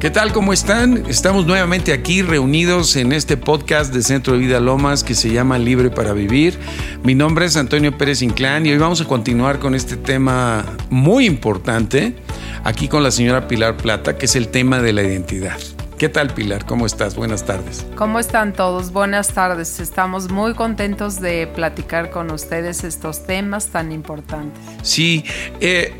¿Qué tal? ¿Cómo están? Estamos nuevamente aquí reunidos en este podcast de Centro de Vida Lomas que se llama Libre para Vivir. Mi nombre es Antonio Pérez Inclán y hoy vamos a continuar con este tema muy importante aquí con la señora Pilar Plata, que es el tema de la identidad. ¿Qué tal Pilar? ¿Cómo estás? Buenas tardes. ¿Cómo están todos? Buenas tardes. Estamos muy contentos de platicar con ustedes estos temas tan importantes. Sí, eh,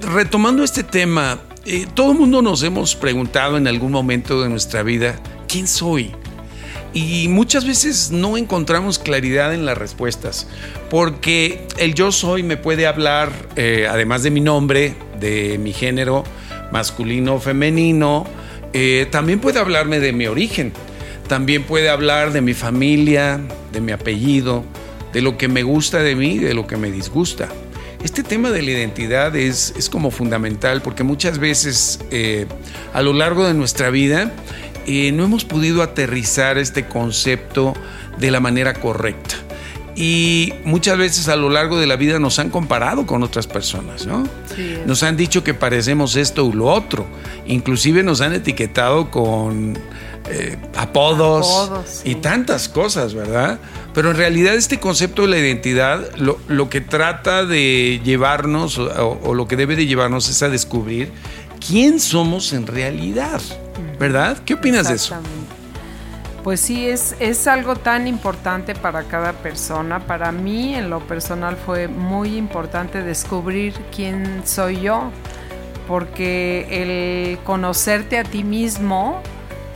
retomando este tema, eh, todo el mundo nos hemos preguntado en algún momento de nuestra vida, ¿quién soy? Y muchas veces no encontramos claridad en las respuestas, porque el yo soy me puede hablar, eh, además de mi nombre, de mi género masculino o femenino, eh, también puede hablarme de mi origen, también puede hablar de mi familia, de mi apellido, de lo que me gusta de mí, de lo que me disgusta. Este tema de la identidad es, es como fundamental porque muchas veces eh, a lo largo de nuestra vida eh, no hemos podido aterrizar este concepto de la manera correcta. Y muchas veces a lo largo de la vida nos han comparado con otras personas, ¿no? nos han dicho que parecemos esto u lo otro. Inclusive nos han etiquetado con eh, apodos, y tantas cosas, ¿verdad? Pero en realidad este concepto de la identidad lo, que trata de llevarnos o, lo que debe de llevarnos es a descubrir quién somos en realidad, ¿verdad? ¿Qué opinas de eso? Pues sí, es, es algo tan importante para cada persona. Para mí, en lo personal, fue muy importante descubrir quién soy yo, porque el conocerte a ti mismo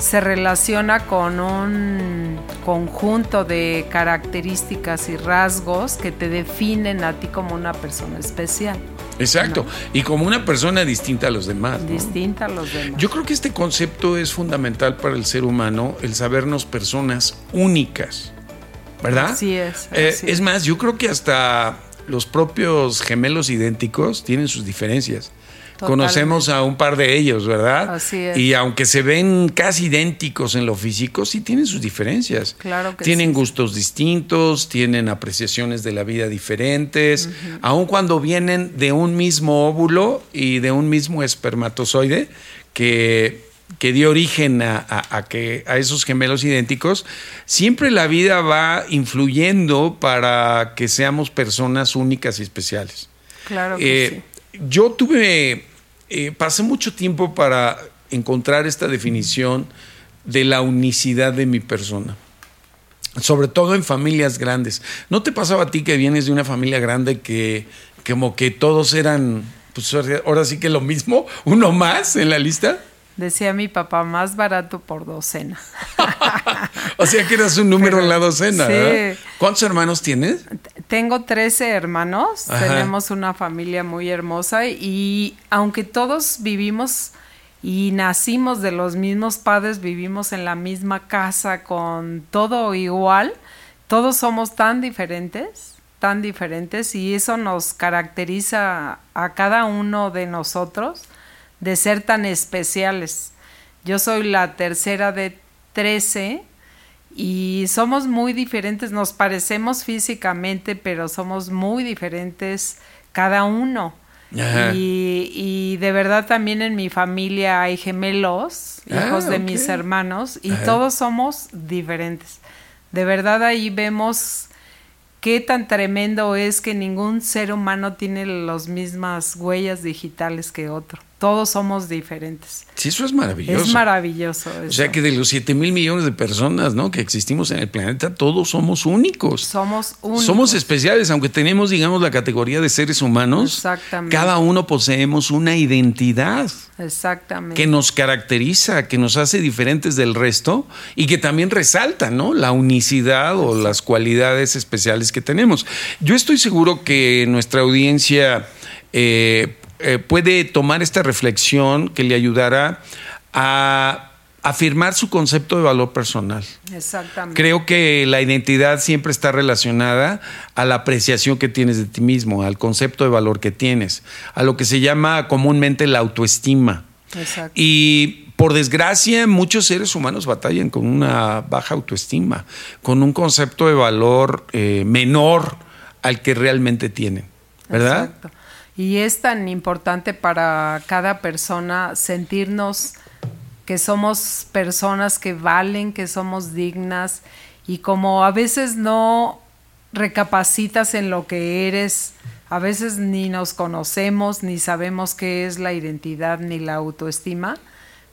se relaciona con un conjunto de características y rasgos que te definen a ti como una persona especial. Exacto, y como una persona distinta a los demás. Distinta a los demás. Yo creo que este concepto es fundamental para el ser humano, el sabernos personas únicas, ¿verdad? Así es. Eh, es más, yo creo que hasta los propios gemelos idénticos tienen sus diferencias. Conocemos a un par de ellos, ¿verdad? Así es. Y aunque se ven casi idénticos en lo físico, sí tienen sus diferencias. Claro que Tienen gustos distintos, tienen apreciaciones de la vida diferentes, aun cuando vienen de un mismo óvulo y de un mismo espermatozoide que que dio origen a, que, a esos gemelos idénticos, siempre la vida va influyendo para que seamos personas únicas y especiales. Claro que eh, sí. Yo tuve eh, pasé mucho tiempo para encontrar esta definición de la unicidad de mi persona. Sobre todo en familias grandes. ¿No te pasaba a ti que vienes de una familia grande que como que todos eran, pues ahora sí que lo mismo, uno más en la lista? Decía mi papá, más barato por docena. o sea que eras un número en la docena. Sí. ¿Cuántos hermanos tienes? Tengo 13 hermanos, tenemos una familia muy hermosa y aunque todos vivimos y nacimos de los mismos padres, vivimos en la misma casa con todo igual, todos somos tan diferentes, tan diferentes y eso nos caracteriza a cada uno de nosotros de ser tan especiales. Yo soy la tercera de 13 y somos muy diferentes, nos parecemos físicamente, pero somos muy diferentes cada uno. Y, de verdad también en mi familia hay gemelos, ah, hijos de mis hermanos, y todos somos diferentes. De verdad ahí vemos qué tan tremendo es que ningún ser humano tiene las mismas huellas digitales que otro todos somos diferentes. Sí, eso es maravilloso. Es maravilloso. O sea que de los 7 mil millones de personas ¿no? que existimos en el planeta, todos somos únicos. Somos únicos. Somos especiales, aunque tenemos, digamos, la categoría de seres humanos. Exactamente. Cada uno poseemos una identidad. Exactamente. Que nos caracteriza, que nos hace diferentes del resto y que también resalta, ¿no? La unicidad o las cualidades especiales que tenemos. Yo estoy seguro que nuestra audiencia eh, eh, puede tomar esta reflexión que le ayudará a afirmar su concepto de valor personal. Exactamente. Creo que la identidad siempre está relacionada a la apreciación que tienes de ti mismo, al concepto de valor que tienes, a lo que se llama comúnmente la autoestima. Exacto. Y por desgracia, muchos seres humanos batallan con una baja autoestima, con un concepto de valor eh, menor al que realmente tienen, ¿verdad? Exacto. Y es tan importante para cada persona sentirnos que somos personas que valen, que somos dignas y como a veces no recapacitas en lo que eres, a veces ni nos conocemos, ni sabemos qué es la identidad ni la autoestima,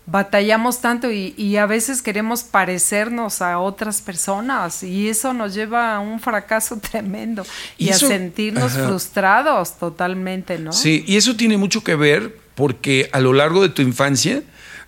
batallamos tanto y, a veces queremos parecernos a otras personas y eso nos lleva a un fracaso tremendo y, a sentirnos frustrados totalmente, ¿no? Sí, y eso tiene mucho que ver porque a lo largo de tu infancia,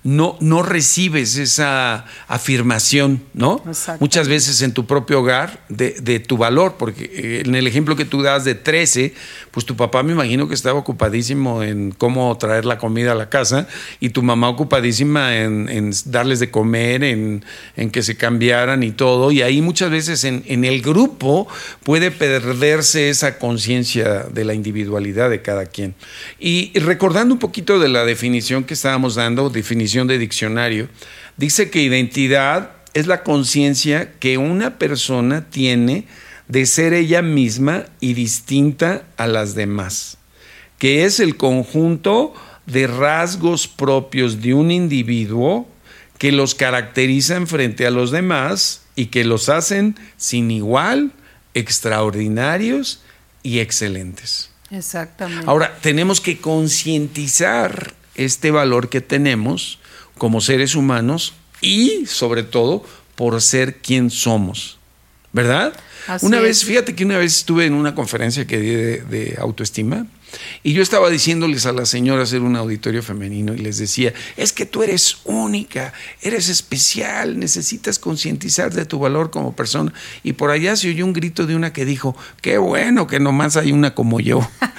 no, no recibes esa afirmación, ¿no? Muchas veces en tu propio hogar de, tu valor, porque eh, en el ejemplo que tú das de 13, pues tu papá me imagino que estaba ocupadísimo en cómo traer la comida a la casa y tu mamá ocupadísima en, darles de comer, en, que se cambiaran y todo. Y ahí muchas veces en, en el grupo puede perderse esa conciencia de la individualidad de cada quien. Y recordando un poquito de la definición que estábamos dando, definición de diccionario, dice que identidad es la conciencia que una persona tiene de ser ella misma y distinta a las demás, que es el conjunto de rasgos propios de un individuo que los caracterizan frente a los demás y que los hacen sin igual, extraordinarios y excelentes. Exactamente. Ahora, tenemos que concientizar este valor que tenemos como seres humanos y sobre todo por ser quien somos. ¿Verdad? una vez, fíjate que una vez estuve en una conferencia que di de, autoestima y yo estaba diciéndoles a las señoras en un auditorio femenino y les decía, es que tú eres única, eres especial, necesitas concientizar de tu valor como persona. Y por allá se oyó un grito de una que dijo, qué bueno que nomás hay una como yo.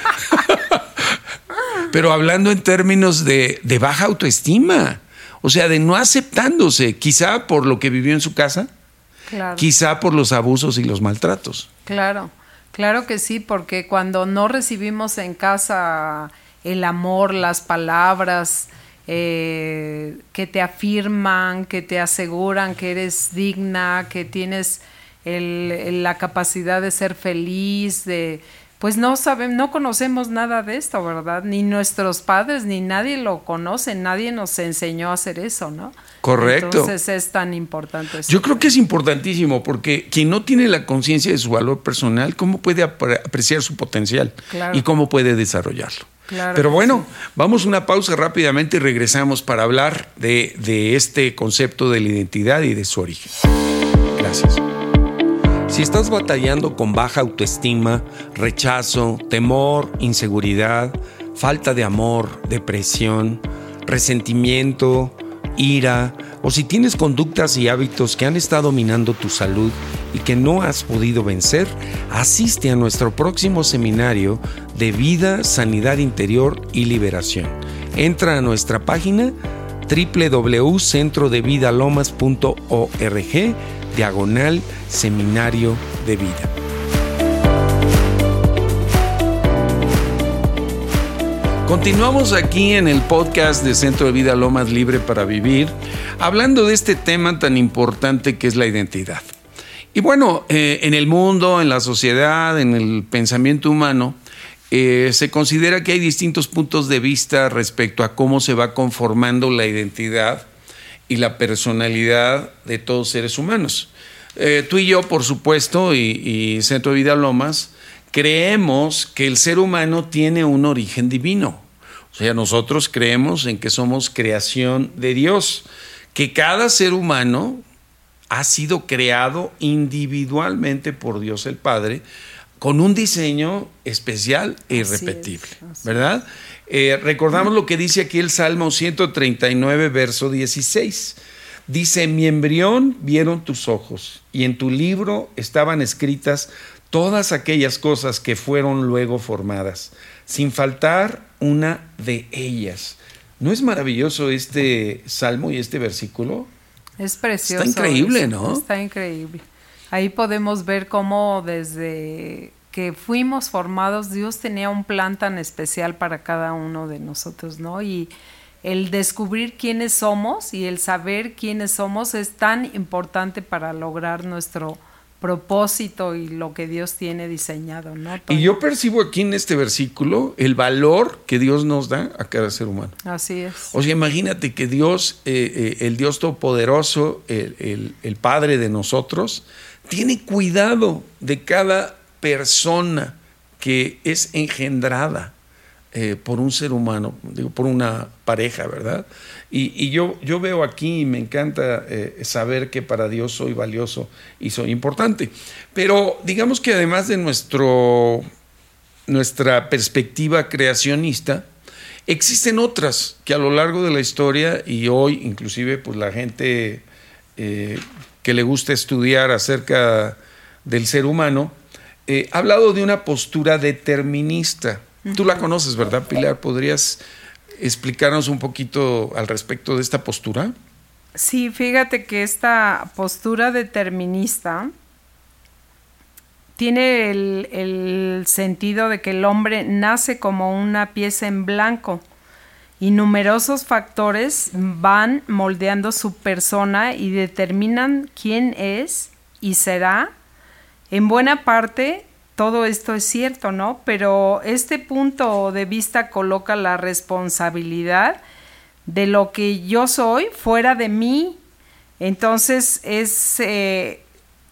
pero hablando en términos de, baja autoestima, o sea, de no aceptándose, quizá por lo que vivió en su casa, quizá por los abusos y los maltratos. Claro, claro que sí, porque cuando no recibimos en casa el amor, las palabras, eh, que te afirman, que te aseguran que eres digna, que tienes la capacidad de ser feliz, de, pues no sabemos, no conocemos nada de esto, ¿verdad? Ni nuestros padres, ni nadie lo conoce, nadie nos enseñó a hacer eso, ¿no? Correcto. Entonces es tan importante. Yo creo que es importantísimo porque quien no tiene la conciencia de su valor personal, ¿cómo puede apreciar su potencial? Y cómo puede desarrollarlo. Pero bueno, vamos a una pausa rápidamente y regresamos para hablar de, de este concepto de la identidad y de su origen. Gracias. Si estás batallando con baja autoestima, rechazo, temor, inseguridad, falta de amor, depresión, resentimiento, ira, o si tienes conductas y hábitos que han estado minando tu salud y que no has podido vencer, asiste a nuestro próximo seminario de vida, sanidad interior y liberación. Entra a nuestra página www.centrodevidalomas.org diagonal seminario de vida. Continuamos aquí en el podcast de Centro de Vida Lomas Libre para Vivir, hablando de este tema tan importante que es la identidad. Y bueno, eh, en el mundo, en la sociedad, en el pensamiento humano, eh, se considera que hay distintos puntos de vista respecto a cómo se va conformando la identidad y la personalidad de todos seres humanos. Eh, tú y yo, por supuesto, y, Centro de Vida Lomas, creemos que el ser humano tiene un origen divino. O sea, nosotros creemos en que somos creación de Dios, que cada ser humano ha sido creado individualmente por Dios el Padre con un diseño especial e irrepetible, ¿verdad? Eh, recordamos lo que dice aquí el Salmo 139, verso 16. Dice, mi embrión vieron tus ojos y en tu libro estaban escritas todas aquellas cosas que fueron luego formadas, sin faltar una de ellas. ¿No es maravilloso este salmo y este versículo? Es precioso. Está increíble, ¿no? Está increíble. Ahí podemos ver cómo desde que fuimos formados, Dios tenía un plan tan especial para cada uno de nosotros, ¿no? Y el descubrir quiénes somos y el saber quiénes somos es tan importante para lograr nuestro propósito y lo que Dios tiene diseñado, ¿no? Y yo percibo aquí en este versículo el valor que Dios nos da a cada ser humano. Así es. O sea, imagínate que Dios, eh, eh, el Dios Todopoderoso, el, el, Padre de nosotros, tiene cuidado de cada persona que es engendrada eh, por un ser humano, digo, por una pareja, ¿verdad? Y, yo, yo veo aquí y me encanta eh, saber que para Dios soy valioso y soy importante. Pero digamos que además de nuestro, nuestra perspectiva creacionista, existen otras que a lo largo de la historia y hoy inclusive pues la gente eh, que le gusta estudiar acerca del ser humano, ha hablado de una postura determinista. Tú la conoces, ¿verdad, Pilar? ¿Podrías explicarnos un poquito al respecto de esta postura? Sí, fíjate que esta postura determinista tiene el, el, sentido de que el hombre nace como una pieza en blanco y numerosos factores van moldeando su persona y determinan quién es y será en buena parte todo esto es cierto, ¿no? Pero este punto de vista coloca la responsabilidad de lo que yo soy fuera de mí. Entonces es eh,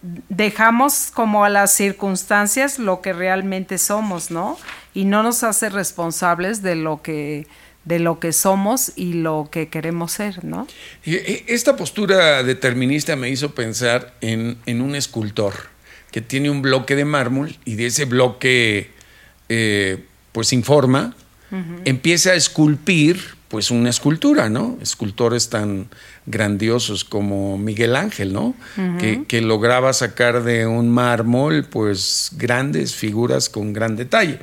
dejamos como a las circunstancias lo que realmente somos, ¿no? Y no nos hace responsables de lo que de lo que somos y lo que queremos ser, ¿no? E, esta postura determinista me hizo pensar en, en un escultor que tiene un bloque de mármol y de ese bloque, eh, pues informa, empieza a esculpir, pues una escultura, ¿no? Escultores tan grandiosos como Miguel Ángel, ¿no? que, lograba sacar de un mármol, pues grandes figuras con gran detalle.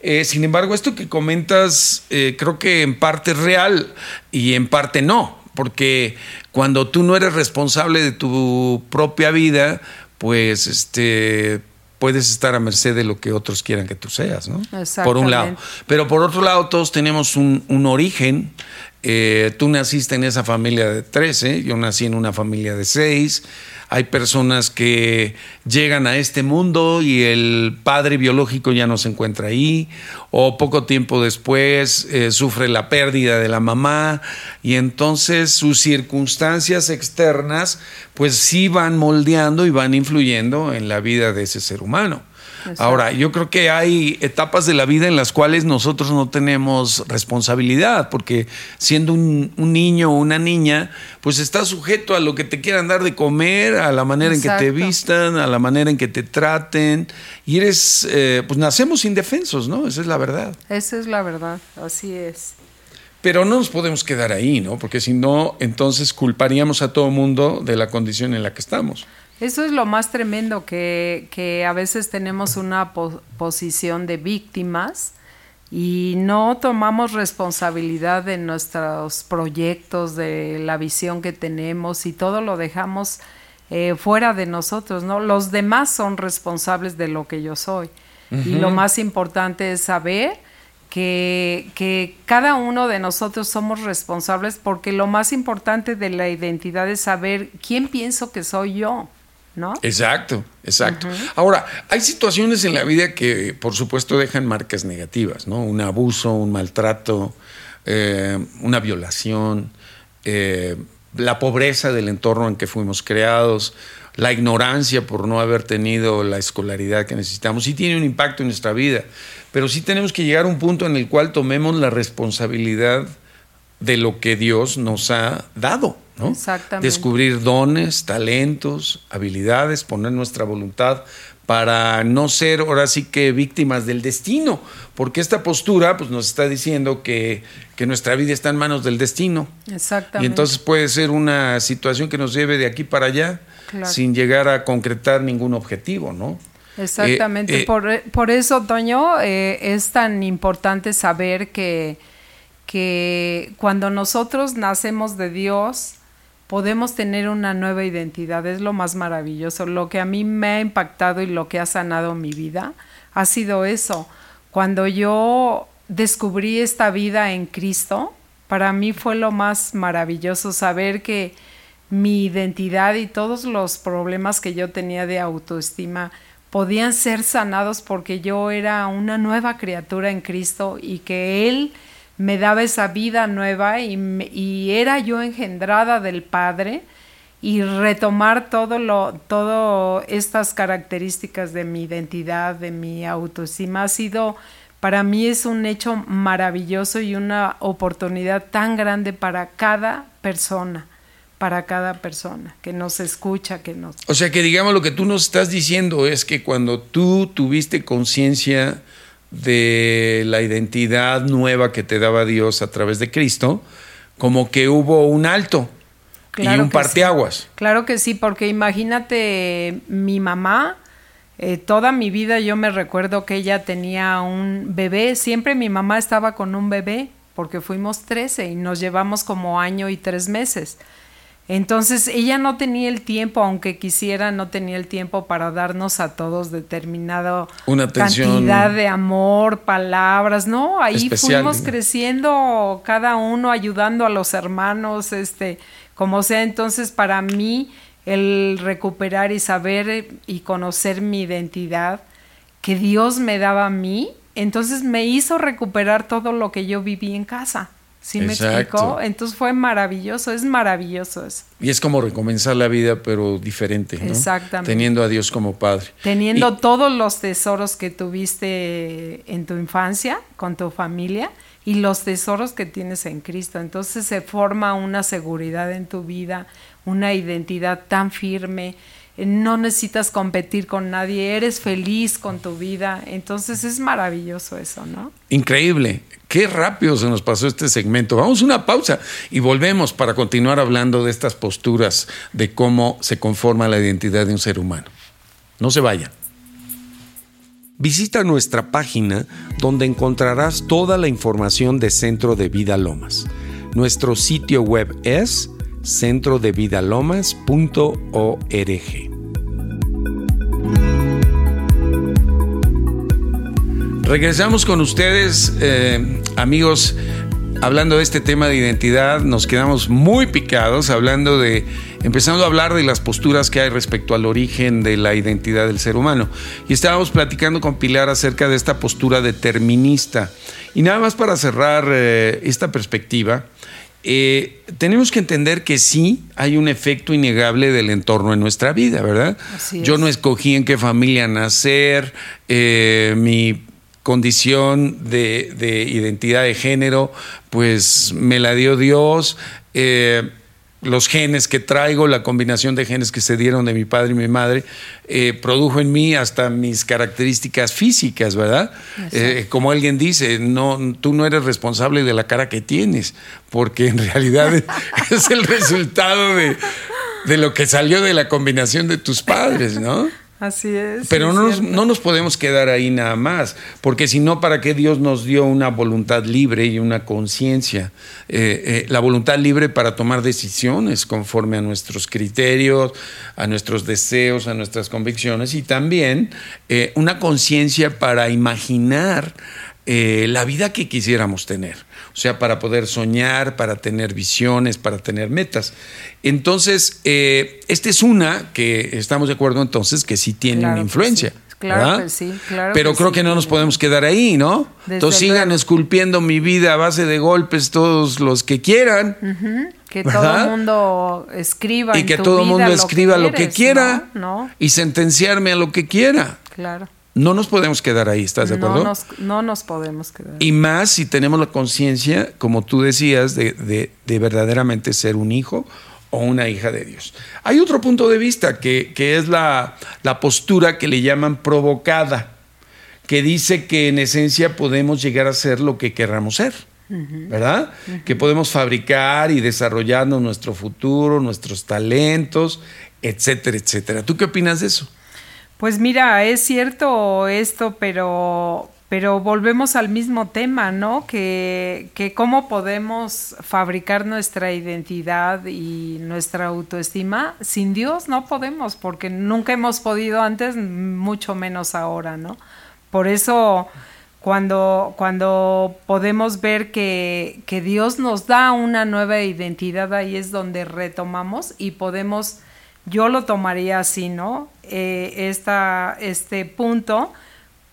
Eh, sin embargo, esto que comentas, eh, creo que en parte es real y en parte no, porque cuando tú no eres responsable de tu propia vida, pues este puedes estar a merced de lo que otros quieran que tú seas, ¿no? Por un lado. Pero por otro lado, todos tenemos un, un origen. Eh, tú naciste en esa familia de 13, yo nací en una familia de 6 hay personas que llegan a este mundo y el padre biológico ya no se encuentra ahí, o poco tiempo después eh, sufre la pérdida de la mamá, y entonces sus circunstancias externas pues sí van moldeando y van influyendo en la vida de ese ser humano. Ahora, yo creo que hay etapas de la vida en las cuales nosotros no tenemos responsabilidad, porque siendo un, niño o una niña, pues estás sujeto a lo que te quieran dar de comer, a la manera en que te vistan, a la manera en que te traten, y eres, eh, pues nacemos indefensos, ¿no? Esa es la verdad. Esa es la verdad, así es. Pero no nos podemos quedar ahí, ¿no? Porque si no, entonces culparíamos a todo mundo de la condición en la que estamos. Eso es lo más tremendo, que, a veces tenemos una posición de víctimas y no tomamos responsabilidad de nuestros proyectos, de la visión que tenemos y todo lo dejamos eh, fuera de nosotros, ¿no? Los demás son responsables de lo que yo soy. Y lo más importante es saber que, que, cada uno de nosotros somos responsables porque lo más importante de la identidad es saber quién pienso que soy yo. ¿No? Exacto, exacto. Ahora, hay situaciones en la vida que, por supuesto, dejan marcas negativas, ¿no? Un abuso, un maltrato, eh, una violación, eh, la pobreza del entorno en que fuimos creados, la ignorancia por no haber tenido la escolaridad que necesitamos, sí tiene un impacto en nuestra vida, pero sí tenemos que llegar a un punto en el cual tomemos la responsabilidad de lo que Dios nos ha dado. ¿no? Exactamente. Descubrir dones, talentos, habilidades, poner nuestra voluntad para no ser ahora sí que víctimas del destino, porque esta postura pues, nos está diciendo que, que nuestra vida está en manos del destino. Exactamente. Y entonces puede ser una situación que nos lleve de aquí para allá sin llegar a concretar ningún objetivo, ¿no? Exactamente. Eh, eh, por, eso, Toño, eh, es tan importante saber que, que cuando nosotros nacemos de Dios, podemos tener una nueva identidad. Es lo más maravilloso. Lo que a mí me ha impactado y lo que ha sanado mi vida ha sido eso. Cuando yo descubrí esta vida en Cristo, para mí fue lo más maravilloso saber que, mi identidad y todos los problemas que yo tenía de autoestima podían ser sanados porque yo era una nueva criatura en Cristo y que Él me daba esa vida nueva y, y era yo engendrada del Padre y retomar todo lo todo estas características de mi identidad, de mi autoestima ha sido para mí es un hecho maravilloso y una oportunidad tan grande para cada persona, para cada persona que nos escucha, que nos... O sea que digamos lo que tú nos estás diciendo es que cuando tú tuviste conciencia de la identidad nueva que te daba Dios a través de Cristo, como que hubo un alto y un parteaguas. Claro que sí, porque imagínate mi mamá, eh, toda mi vida yo me recuerdo que ella tenía un bebé, siempre mi mamá estaba con un bebé, porque fuimos 13 y nos llevamos como año y tres meses. Entonces ella no tenía el tiempo, aunque quisiera, no tenía el tiempo para darnos a todos determinada cantidad de amor, palabras, ¿no? Ahí fuimos creciendo cada uno, ayudando a los hermanos, este, como sea. Entonces para mí el recuperar y saber y conocer mi identidad que Dios me daba a mí, entonces me hizo recuperar todo lo que yo viví en casa. ¿Sí me explicó? Entonces fue maravilloso, es maravilloso eso. Y es como recomenzar la vida, pero diferente, ¿no? Exactamente. Teniendo a Dios como Padre. Teniendo todos los tesoros que tuviste en tu infancia, con tu familia, y los tesoros que tienes en Cristo. Entonces se forma una seguridad en tu vida, una identidad tan firme. No necesitas competir con nadie, eres feliz con tu vida. Entonces es maravilloso eso, ¿no? Increíble. Qué rápido se nos pasó este segmento. Vamos a una pausa y volvemos para continuar hablando de estas posturas, de cómo se conforma la identidad de un ser humano. No se vayan. Visita nuestra página donde encontrarás toda la información de Centro de Vida Lomas. Nuestro sitio web es centrodevidalomas.org. Regresamos con ustedes, eh, amigos, hablando de este tema de identidad. Nos quedamos muy picados, hablando de, empezando a hablar de las posturas que hay respecto al origen de la identidad del ser humano. Y estábamos platicando con Pilar acerca de esta postura determinista. Y nada más para cerrar eh, esta perspectiva, eh, tenemos que entender que sí hay un efecto innegable del entorno en nuestra vida, ¿verdad? Yo no escogí en qué familia nacer, mi condición de, identidad de género, pues me la dio Dios. Eh, los genes que traigo, la combinación de genes que se dieron de mi padre y mi madre, eh, produjo en mí hasta mis características físicas, ¿verdad? Eh, como alguien dice, no, tú no eres responsable de la cara que tienes, porque en realidad es el resultado de, de lo que salió de la combinación de tus padres, ¿no? Así es. Pero no, nos, no nos podemos quedar ahí nada más, porque si no, ¿para qué Dios nos dio una voluntad libre y una conciencia? Eh, eh, la voluntad libre para tomar decisiones conforme a nuestros criterios, a nuestros deseos, a nuestras convicciones y también eh, una conciencia para imaginar la vida que quisiéramos tener o sea, para poder soñar, para tener visiones, para tener metas. Entonces, eh, esta es una que estamos de acuerdo entonces que sí tiene una influencia. Claro que sí, claro Pero creo que no nos podemos quedar ahí, ¿no? entonces sigan esculpiendo mi vida a base de golpes todos los que quieran. Que todo el mundo escriba. Y que todo el mundo escriba lo que, quiera. Y sentenciarme a lo que quiera. Claro. No nos podemos quedar ahí, ¿estás de acuerdo? No nos, no nos podemos quedar. Y más si tenemos la conciencia, como tú decías, de, de, verdaderamente ser un hijo o una hija de Dios. Hay otro punto de vista que, que es la, la, postura que le llaman provocada, que dice que en esencia podemos llegar a ser lo que querramos ser. ¿Verdad? Que podemos fabricar y desarrollarnos nuestro futuro, nuestros talentos, etcétera, etcétera. ¿Tú qué opinas de eso? Pues mira, es cierto esto, pero, pero volvemos al mismo tema, ¿no? Que, que cómo podemos fabricar nuestra identidad y nuestra autoestima sin Dios no podemos, porque nunca hemos podido antes, mucho menos ahora, ¿no? Por eso cuando, cuando podemos ver que, que, Dios nos da una nueva identidad, ahí es donde retomamos y podemos, yo lo tomaría así, ¿no? Eh, esta, este punto,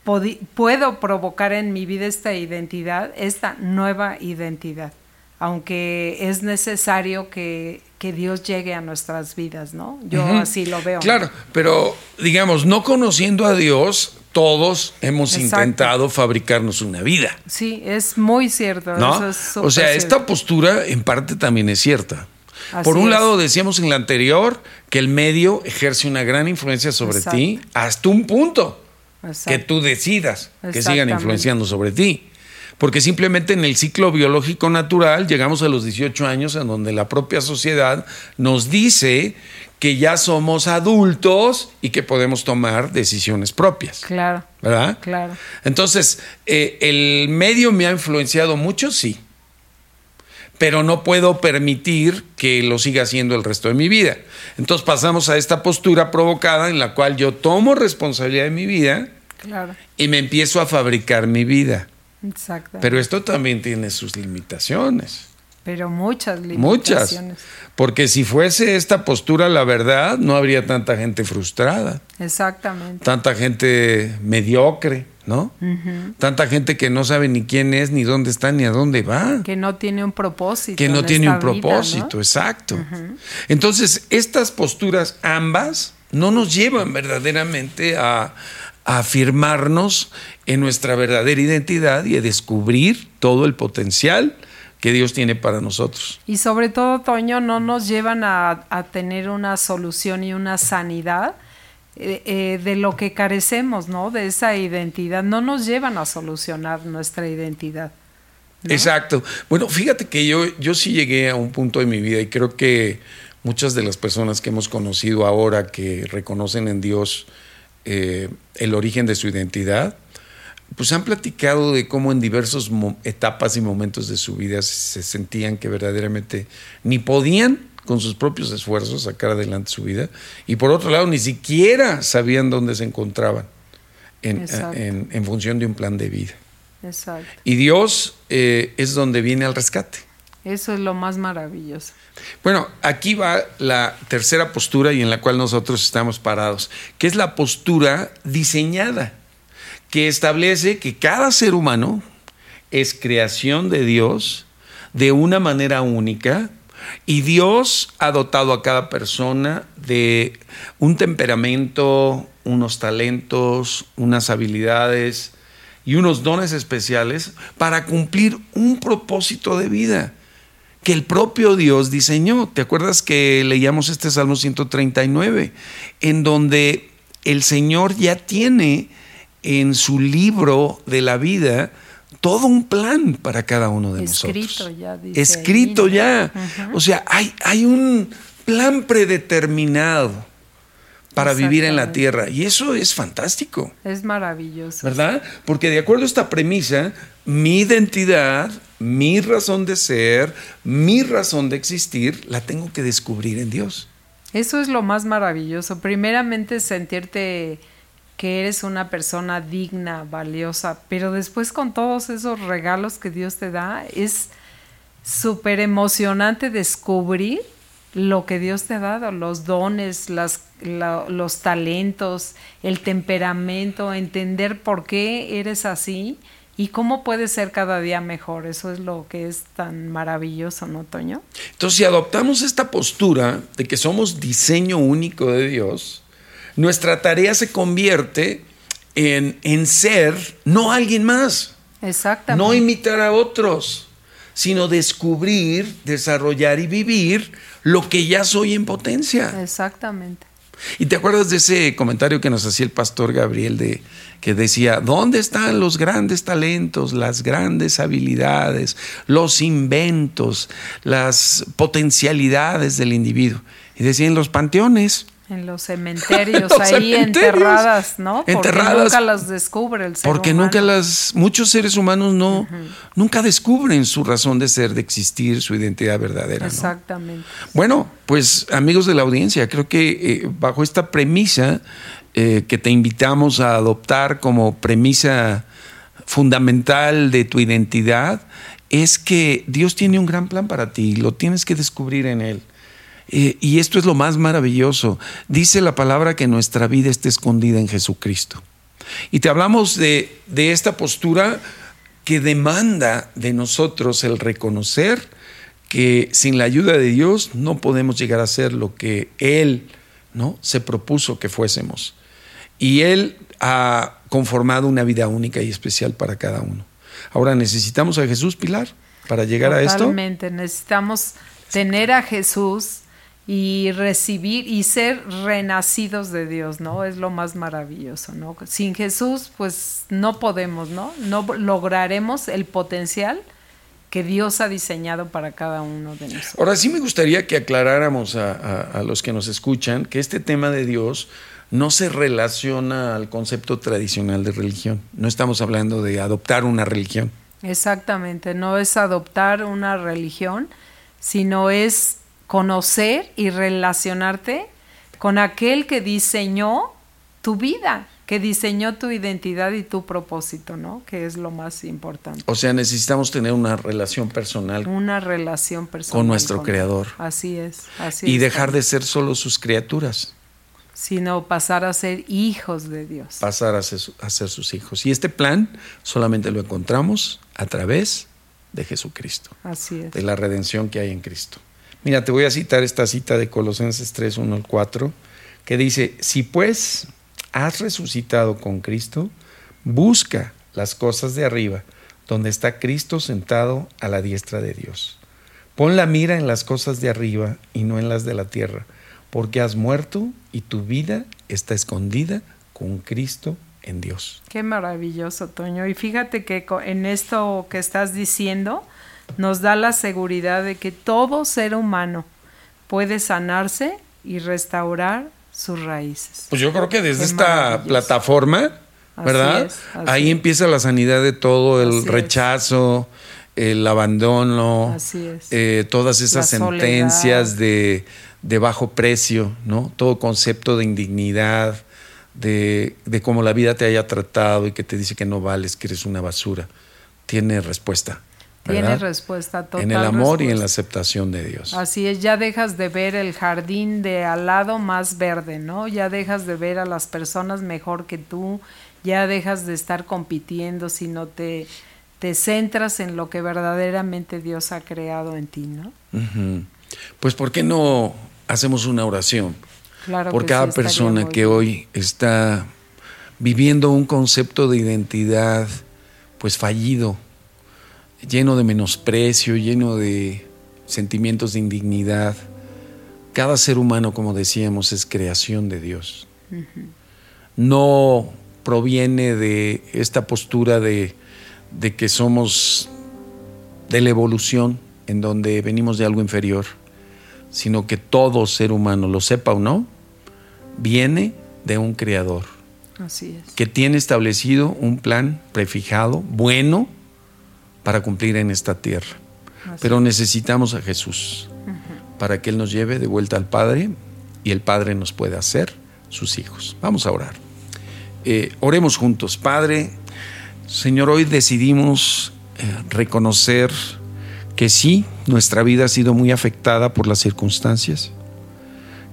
puedo provocar en mi vida esta identidad, esta nueva identidad, aunque es necesario que, que Dios llegue a nuestras vidas, ¿no? Yo así lo veo. Claro, pero digamos, no conociendo a Dios, todos hemos intentado fabricarnos una vida. Sí, es muy cierto. ¿No? o sea, esta postura en parte también es cierta. Por un lado, decíamos en la anterior que el medio ejerce una gran influencia sobre ti hasta un punto que tú decidas que sigan influenciando sobre ti. Porque simplemente en el ciclo biológico natural llegamos a los 18 años en donde la propia sociedad nos dice que ya somos adultos y que podemos tomar decisiones propias. Claro. ¿Verdad? Claro. Entonces, eh, ¿el medio me ha influenciado mucho? Sí. Pero no puedo permitir que lo siga haciendo el resto de mi vida. Entonces pasamos a esta postura provocada en la cual yo tomo responsabilidad de mi vida y me empiezo a fabricar mi vida. Exacto. Pero esto también tiene sus limitaciones. Pero muchas limitaciones. Muchas. Porque si fuese esta postura la verdad, no habría tanta gente frustrada. Exactamente. Tanta gente mediocre, ¿no? Tanta gente que no sabe ni quién es, ni dónde está, ni a dónde va. Que no tiene un propósito. Que no tiene un propósito, exacto. Entonces, estas posturas ambas no nos llevan verdaderamente a, a afirmarnos en nuestra verdadera identidad y a descubrir todo el potencial que Dios tiene para nosotros. Y sobre todo, Toño, no nos llevan a, tener una solución y una sanidad eh, eh, de lo que carecemos, ¿no? De esa identidad. No nos llevan a solucionar nuestra identidad. Exacto. Bueno, fíjate que yo, yo sí llegué a un punto de mi vida y creo que muchas de las personas que hemos conocido ahora que reconocen en Dios eh, el origen de su identidad, pues han platicado de cómo en diversas etapas y momentos de su vida se sentían que verdaderamente ni podían con sus propios esfuerzos sacar adelante su vida y por otro lado ni siquiera sabían dónde se encontraban en, función de un plan de vida. Exacto. Y Dios eh, es donde viene al rescate. Eso es lo más maravilloso. Bueno, aquí va la tercera postura y en la cual nosotros estamos parados, que es la postura diseñada que establece que cada ser humano es creación de Dios de una manera única y Dios ha dotado a cada persona de un temperamento, unos talentos, unas habilidades y unos dones especiales para cumplir un propósito de vida que el propio Dios diseñó. ¿Te acuerdas que leíamos este Salmo 139, en donde el Señor ya tiene en su libro de la vida todo un plan para cada uno de Escrito nosotros. Ya, dice Escrito ya. O sea, hay, hay un plan predeterminado para vivir en la tierra. Y eso es fantástico. Es maravilloso. ¿Verdad? Porque de acuerdo a esta premisa, mi identidad, mi razón de ser, mi razón de existir, la tengo que descubrir en Dios. Eso es lo más maravilloso. Primeramente sentirte que eres una persona digna, valiosa, pero después con todos esos regalos que Dios te da, es súper emocionante descubrir lo que Dios te ha dado, los dones, los talentos, el temperamento, entender por qué eres así y cómo puedes ser cada día mejor. Eso es lo que es tan maravilloso, ¿no, Toño? Entonces, si adoptamos esta postura de que somos diseño único de Dios, nuestra tarea se convierte en, en ser no alguien más. Exactamente. No imitar a otros, sino descubrir, desarrollar y vivir lo que ya soy en potencia. Exactamente. ¿Y te acuerdas de ese comentario que nos hacía el pastor Gabriel de que decía, ¿dónde están los grandes talentos, las grandes habilidades, los inventos, las potencialidades del individuo? Y decía en los panteones. En los cementerios, ahí enterradas, ¿no? Porque nunca las descubre el ser Porque nunca las, muchos seres humanos no, nunca descubren su razón de ser, de existir, su identidad verdadera. Exactamente. Bueno, pues amigos de la audiencia, creo que eh, bajo esta premisa eh, que te invitamos a adoptar como premisa fundamental de tu identidad es que Dios tiene un gran plan para ti, lo tienes que descubrir en Él. Eh, y esto es lo más maravilloso. Dice la palabra que nuestra vida está escondida en Jesucristo. Y te hablamos de, de esta postura que demanda de nosotros el reconocer que sin la ayuda de Dios no podemos llegar a ser lo que Él ¿no? se propuso que fuésemos. Y Él ha conformado una vida única y especial para cada uno. Ahora necesitamos a Jesús, Pilar, para llegar a esto. Necesitamos tener a Jesús y recibir y ser renacidos de Dios, ¿no? Es lo más maravilloso, ¿no? Sin Jesús, pues no podemos, ¿no? No lograremos el potencial que Dios ha diseñado para cada uno de nosotros. Ahora sí me gustaría que aclaráramos a, los que nos escuchan que este tema de Dios no se relaciona al concepto tradicional de religión. No estamos hablando de adoptar una religión. Exactamente, no es adoptar una religión, sino es conocer y relacionarte con aquel que diseñó tu vida, que diseñó tu identidad y tu propósito, ¿no? Que es lo más importante. O sea, necesitamos tener una relación personal. Una relación personal. Con nuestro Creador. Así es. Así y dejar de ser solo sus criaturas. Sino pasar a ser hijos de Dios. Pasar a ser, a ser sus hijos. Y este plan solamente lo encontramos a través de Jesucristo. Así es. De la redención que hay en Cristo. Mira, te voy a citar esta cita de Colosenses 3, 1 al 4, que dice, si pues has resucitado con Cristo, busca las cosas de arriba, donde está Cristo sentado a la diestra de Dios. Pon la mira en las cosas de arriba y no en las de la tierra, porque has muerto y tu vida está escondida con Cristo en Dios. Qué maravilloso, Toño. Y fíjate que en esto que estás diciendo, nos da la seguridad de que todo ser humano puede sanarse y restaurar sus raíces. Pues yo creo que desde esta plataforma, ¿verdad? Ahí empieza la sanidad de todo, el rechazo, el abandono, eh, todas esas sentencias de, de, bajo precio, ¿no? Todo concepto de indignidad, de, de cómo la vida te haya tratado y que te dice que no vales, que eres una basura, tiene respuesta. Tiene respuesta total. En el amor y en la aceptación de Dios. Así es, ya dejas de ver el jardín de al lado más verde, ¿no? Ya dejas de ver a las personas mejor que tú, ya dejas de estar compitiendo, sino te, te centras en lo que verdaderamente Dios ha creado en ti, ¿no? Pues ¿por qué no hacemos una oración? Claro por cada persona que hoy está viviendo un concepto de identidad pues fallido lleno de menosprecio, lleno de sentimientos de indignidad. Cada ser humano, como decíamos, es creación de Dios. No proviene de esta postura de, de que somos de la evolución, en donde venimos de algo inferior, sino que todo ser humano, lo sepa o no, viene de un creador. Así es. Que tiene establecido un plan prefijado, bueno, para cumplir en esta tierra. Pero necesitamos a Jesús para que Él nos lleve de vuelta al Padre y el Padre nos pueda hacer sus hijos. Vamos a orar. Eh, oremos juntos. Padre, Señor, hoy decidimos eh, reconocer que sí, nuestra vida ha sido muy afectada por las circunstancias,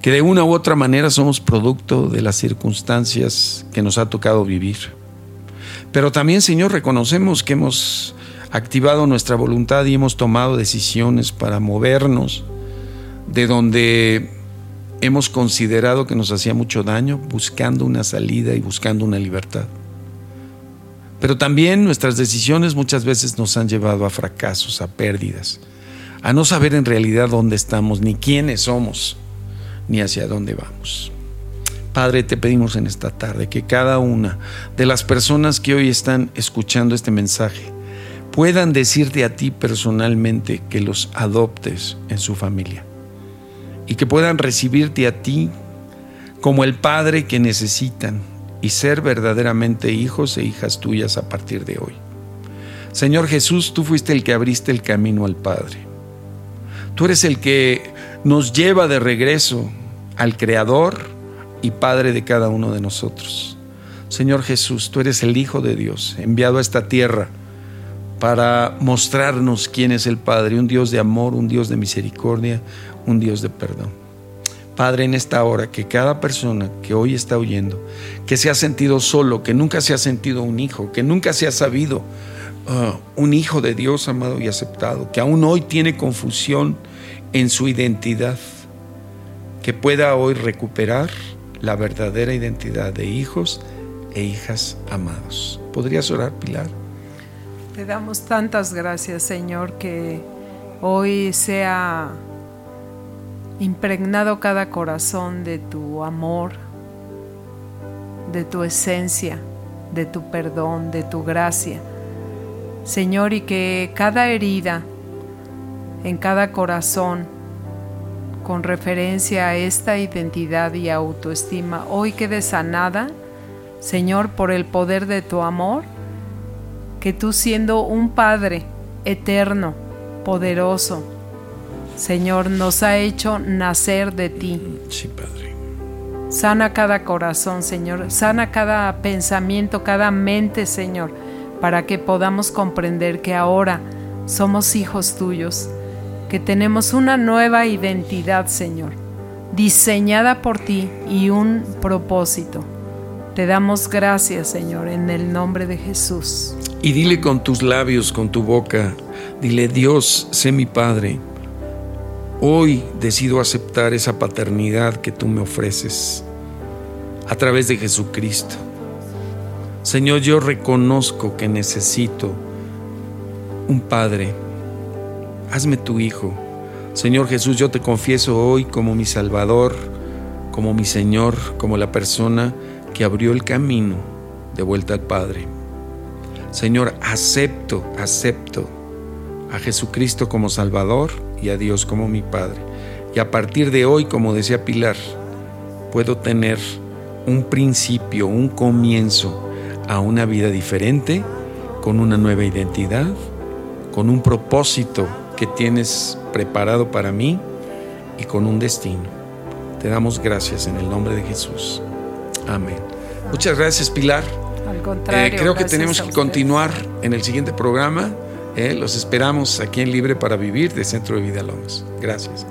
que de una u otra manera somos producto de las circunstancias que nos ha tocado vivir. Pero también, Señor, reconocemos que hemos activado nuestra voluntad y hemos tomado decisiones para movernos de donde hemos considerado que nos hacía mucho daño, buscando una salida y buscando una libertad. Pero también nuestras decisiones muchas veces nos han llevado a fracasos, a pérdidas, a no saber en realidad dónde estamos, ni quiénes somos, ni hacia dónde vamos. Padre, te pedimos en esta tarde que cada una de las personas que hoy están escuchando este mensaje, puedan decirte a ti personalmente que los adoptes en su familia y que puedan recibirte a ti como el Padre que necesitan y ser verdaderamente hijos e hijas tuyas a partir de hoy. Señor Jesús, tú fuiste el que abriste el camino al Padre. Tú eres el que nos lleva de regreso al Creador y Padre de cada uno de nosotros. Señor Jesús, tú eres el Hijo de Dios, enviado a esta tierra para mostrarnos quién es el Padre, un Dios de amor, un Dios de misericordia, un Dios de perdón. Padre, en esta hora, que cada persona que hoy está oyendo, que se ha sentido solo, que nunca se ha sentido un hijo, que nunca se ha sabido uh, un hijo de Dios amado y aceptado, que aún hoy tiene confusión en su identidad, que pueda hoy recuperar la verdadera identidad de hijos e hijas amados. ¿Podrías orar, Pilar? Te damos tantas gracias, Señor, que hoy sea impregnado cada corazón de tu amor, de tu esencia, de tu perdón, de tu gracia. Señor, y que cada herida en cada corazón con referencia a esta identidad y autoestima hoy quede sanada Señor, por el poder de tu amor, que tú siendo un Padre eterno, poderoso, Señor, nos ha hecho nacer de ti. Sí, Padre. Sana cada corazón, Señor. Sana cada pensamiento, cada mente, Señor, para que podamos comprender que ahora somos hijos tuyos, que tenemos una nueva identidad, Señor, diseñada por ti y un propósito. Te damos gracias, Señor, en el nombre de Jesús. Y dile con tus labios, con tu boca, dile, Dios, sé mi Padre. Hoy decido aceptar esa paternidad que tú me ofreces a través de Jesucristo. Señor, yo reconozco que necesito un Padre. Hazme tu Hijo. Señor Jesús, yo te confieso hoy como mi Salvador, como mi Señor, como la persona que abrió el camino de vuelta al Padre. Señor, acepto, acepto a Jesucristo como Salvador y a Dios como mi Padre. Y a partir de hoy, como decía Pilar, puedo tener un principio, un comienzo a una vida diferente, con una nueva identidad, con un propósito que tienes preparado para mí y con un destino. Te damos gracias en el nombre de Jesús. Amén. Muchas gracias, Pilar. Al contrario. Eh, creo que tenemos que continuar en el siguiente programa. Eh, los esperamos aquí en Libre para Vivir de Centro de Vida Lomas. Gracias.